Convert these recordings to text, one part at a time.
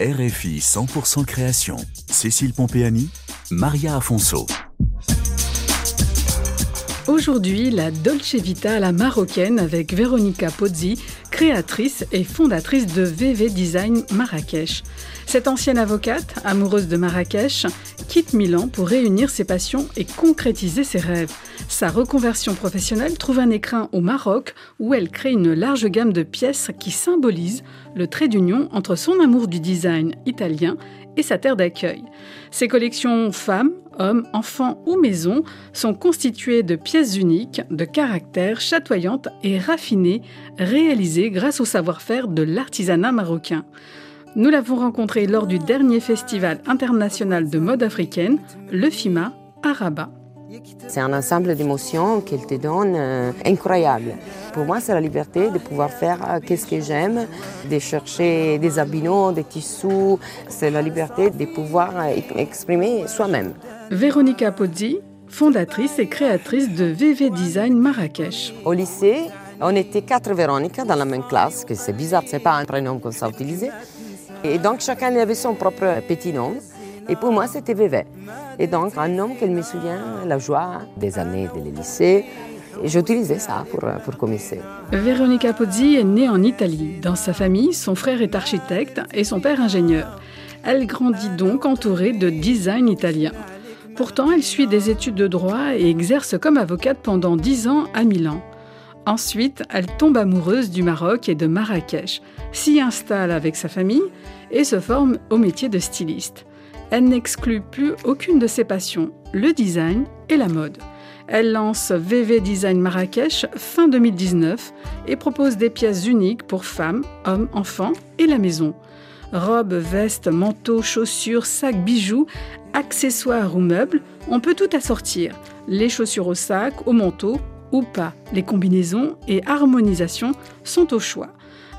RFI 100% création. Cécile Pompéani, Maria Afonso. Aujourd'hui, la Dolce Vita à la marocaine avec Véronica Pozzi, créatrice et fondatrice de VV Design Marrakech. Cette ancienne avocate, amoureuse de Marrakech, quitte Milan pour réunir ses passions et concrétiser ses rêves. Sa reconversion professionnelle trouve un écrin au Maroc où elle crée une large gamme de pièces qui symbolisent le trait d'union entre son amour du design italien et sa terre d'accueil. Ses collections femmes, hommes, enfants ou maisons sont constituées de pièces uniques, de caractères chatoyantes et raffinées, réalisées grâce au savoir-faire de l'artisanat marocain. Nous l'avons rencontré lors du dernier festival international de mode africaine, le FIMA, à Rabat. C'est un ensemble d'émotions qu'elle te donne euh, incroyable. Pour moi, c'est la liberté de pouvoir faire euh, qu'est-ce que j'aime, de chercher des habillements, des tissus. C'est la liberté de pouvoir euh, exprimer soi-même. Véronica Pozzi, fondatrice et créatrice de VV Design Marrakech. Au lycée, on était quatre Véronica dans la même classe, que c'est bizarre, c'est pas un prénom qu'on sait utiliser. Et donc chacun avait son propre petit nom. Et pour moi, c'était VV. Et donc, un nom qu'elle me souvient, la joie des années de lycée. J'ai utilisé ça pour, pour commencer. Véronica Pozzi est née en Italie. Dans sa famille, son frère est architecte et son père ingénieur. Elle grandit donc entourée de design italien. Pourtant, elle suit des études de droit et exerce comme avocate pendant dix ans à Milan. Ensuite, elle tombe amoureuse du Maroc et de Marrakech, s'y installe avec sa famille et se forme au métier de styliste. Elle n'exclut plus aucune de ses passions, le design et la mode. Elle lance VV Design Marrakech fin 2019 et propose des pièces uniques pour femmes, hommes, enfants et la maison. Robes, vestes, manteaux, chaussures, sacs, bijoux, accessoires ou meubles, on peut tout assortir. Les chaussures au sac, au manteau ou pas. Les combinaisons et harmonisations sont au choix.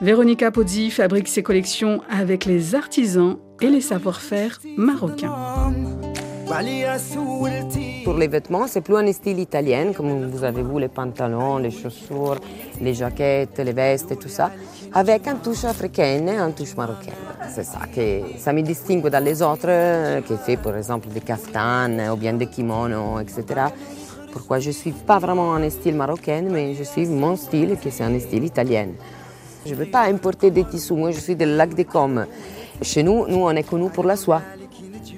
Véronica Pozzi fabrique ses collections avec les artisans et les savoir-faire marocains. Pour les vêtements, c'est plus un style italien, comme vous avez vu les pantalons, les chaussures, les jaquettes, les vestes tout ça, avec un touche africaine et un touche marocaine. C'est ça que ça me distingue dans autres, qui fait par exemple des kaftans ou bien des kimonos, etc. Pourquoi je ne suis pas vraiment un style marocain, mais je suis mon style, qui c'est un style italien. Je ne veux pas importer des tissus, moi je suis de lac des Cômes. Chez nous, nous on est connus pour la soie.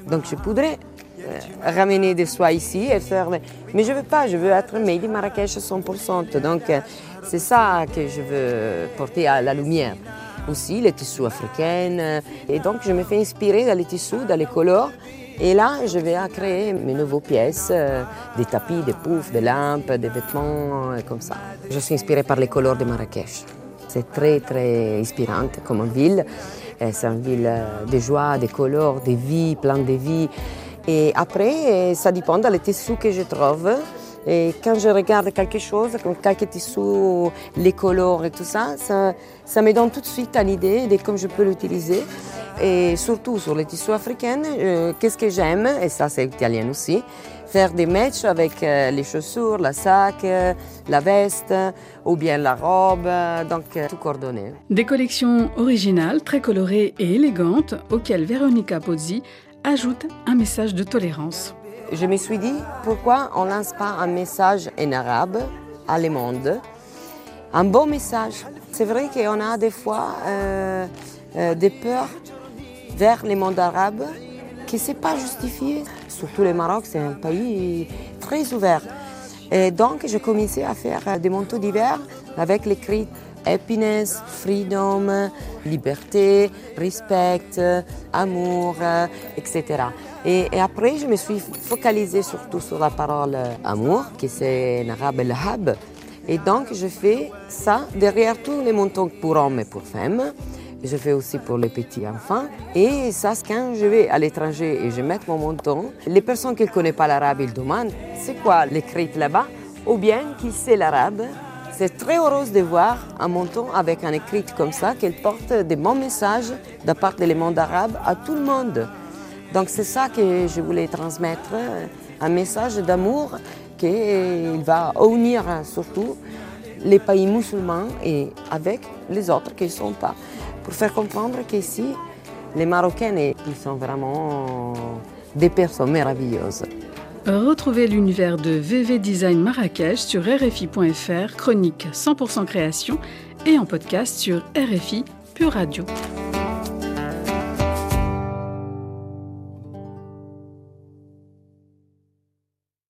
Donc je pourrais euh, ramener des soies ici et faire. Mais je ne veux pas, je veux être made in Marrakech 100%. Donc euh, c'est ça que je veux porter à la lumière. Aussi les tissus africains. Et donc je me fais inspirer dans les tissus, dans les couleurs. Et là, je vais créer mes nouvelles pièces, euh, des tapis, des poufs, des lampes, des vêtements, comme ça. Je suis inspirée par les couleurs de Marrakech. C'est très, très inspirant comme ville. C'est une ville de joie, de couleurs, de vie, plein de vie. Et après, ça dépend des tissus que je trouve. Et quand je regarde quelque chose, comme quelques tissus, les couleurs et tout ça, ça, me donne tout de suite une idée de comment je peux l'utiliser. Et surtout sur les tissus africains, euh, qu'est-ce que j'aime, et ça c'est italien aussi, faire des matchs avec euh, les chaussures, la sac, euh, la veste ou bien la robe, donc tout coordonné. Des collections originales, très colorées et élégantes auxquelles Véronica Pozzi ajoute un message de tolérance. Je me suis dit pourquoi on ne lance pas un message en arabe à le monde, un bon message. C'est vrai qu'on a des fois des peurs vers les mondes arabes qui ne pas justifié. Surtout le Maroc, c'est un pays très ouvert. Et donc, j'ai commencé à faire des manteaux d'hiver avec l'écrit happiness, freedom, liberté, respect, amour, etc. Et, après, je me suis focalisée surtout sur la parole amour, qui c'est en arabe le hab. Et donc, je fais ça derrière tous les manteaux pour hommes et pour femmes. Je fais aussi pour les petits enfants. Et ça, quand je vais à l'étranger et je mets mon menton, les personnes qui ne connaissent pas l'arabe, ils demandent c'est quoi l'écrit là-bas? Ou bien qui sait l'arabe? C'est très heureux de voir un menton avec un écrit comme ça, qu'elle porte des bons messages de part de monde arabe à tout le monde. Donc c'est ça que je voulais transmettre, un message d'amour qui va unir surtout les pays musulmans et avec les autres qui ne sont pas pour faire comprendre qu'ici, Les Marocaines, ils sont vraiment des personnes merveilleuses. Retrouvez l'univers de VV Design Marrakech sur RFI.fr, chronique 100% création et en podcast sur RFI Pure Radio.